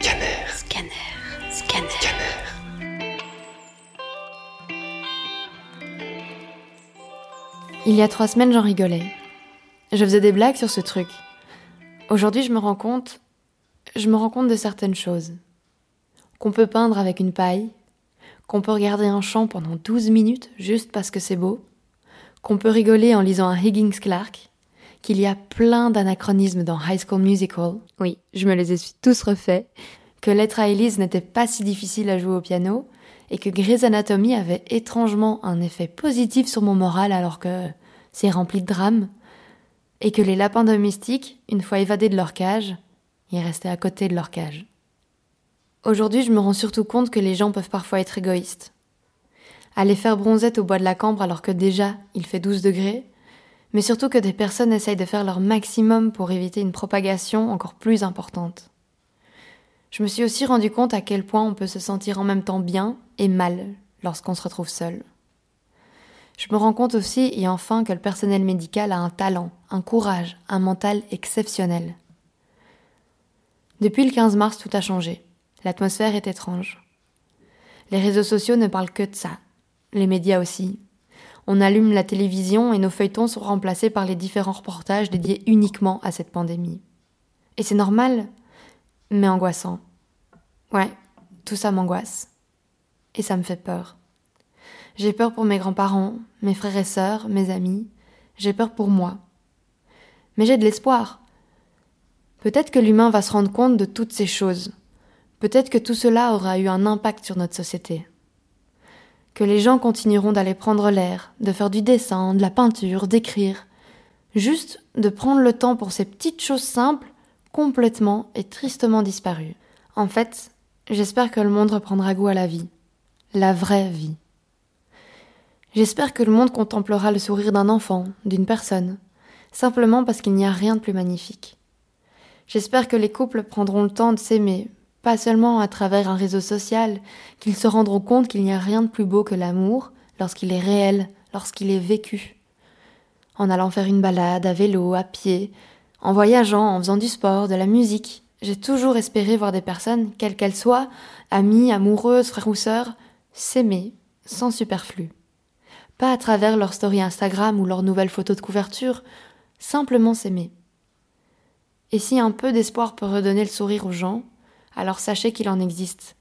Scanner. Scanner. Scanner. Scanner. Il y a trois semaines, j'en rigolais. Je faisais des blagues sur ce truc. Aujourd'hui, je me rends compte. Je me rends compte de certaines choses. Qu'on peut peindre avec une paille, qu'on peut regarder un champ pendant 12 minutes juste parce que c'est beau, qu'on peut rigoler en lisant un Higgins Clark, qu'il y a plein d'anachronismes dans High School Musical. Oui, je me les ai tous refaits. Que l'être à Elise n'était pas si difficile à jouer au piano, et que Grey's Anatomy avait étrangement un effet positif sur mon moral alors que c'est rempli de drames, et que les lapins domestiques, une fois évadés de leur cage, ils restaient à côté de leur cage. Aujourd'hui, je me rends surtout compte que les gens peuvent parfois être égoïstes. Aller faire bronzette au bois de la Cambre alors que déjà il fait 12 degrés, mais surtout que des personnes essayent de faire leur maximum pour éviter une propagation encore plus importante. Je me suis aussi rendu compte à quel point on peut se sentir en même temps bien et mal lorsqu'on se retrouve seul. Je me rends compte aussi et enfin que le personnel médical a un talent, un courage, un mental exceptionnel. Depuis le 15 mars, tout a changé. L'atmosphère est étrange. Les réseaux sociaux ne parlent que de ça. Les médias aussi. On allume la télévision et nos feuilletons sont remplacés par les différents reportages dédiés uniquement à cette pandémie. Et c'est normal, mais angoissant. Ouais, tout ça m'angoisse. Et ça me fait peur. J'ai peur pour mes grands-parents, mes frères et sœurs, mes amis. J'ai peur pour moi. Mais j'ai de l'espoir. Peut-être que l'humain va se rendre compte de toutes ces choses. Peut-être que tout cela aura eu un impact sur notre société. Que les gens continueront d'aller prendre l'air, de faire du dessin, de la peinture, d'écrire. Juste de prendre le temps pour ces petites choses simples, complètement et tristement disparues. En fait, j'espère que le monde reprendra goût à la vie. La vraie vie. J'espère que le monde contemplera le sourire d'un enfant, d'une personne, simplement parce qu'il n'y a rien de plus magnifique. J'espère que les couples prendront le temps de s'aimer, pas seulement à travers un réseau social, qu'ils se rendront compte qu'il n'y a rien de plus beau que l'amour lorsqu'il est réel, lorsqu'il est vécu. En allant faire une balade à vélo, à pied, en voyageant, en faisant du sport, de la musique, j'ai toujours espéré voir des personnes, quelles qu'elles soient, amies, amoureuses, frères ou sœurs, s'aimer sans superflu. Pas à travers leur story Instagram ou leurs nouvelles photos de couverture, simplement s'aimer. Et si un peu d'espoir peut redonner le sourire aux gens, alors sachez qu'il en existe.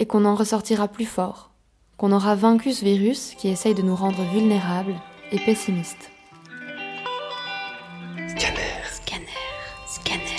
Et qu'on en ressortira plus fort, qu'on aura vaincu ce virus qui essaye de nous rendre vulnérables et pessimistes. Scanner, scanner, scanner.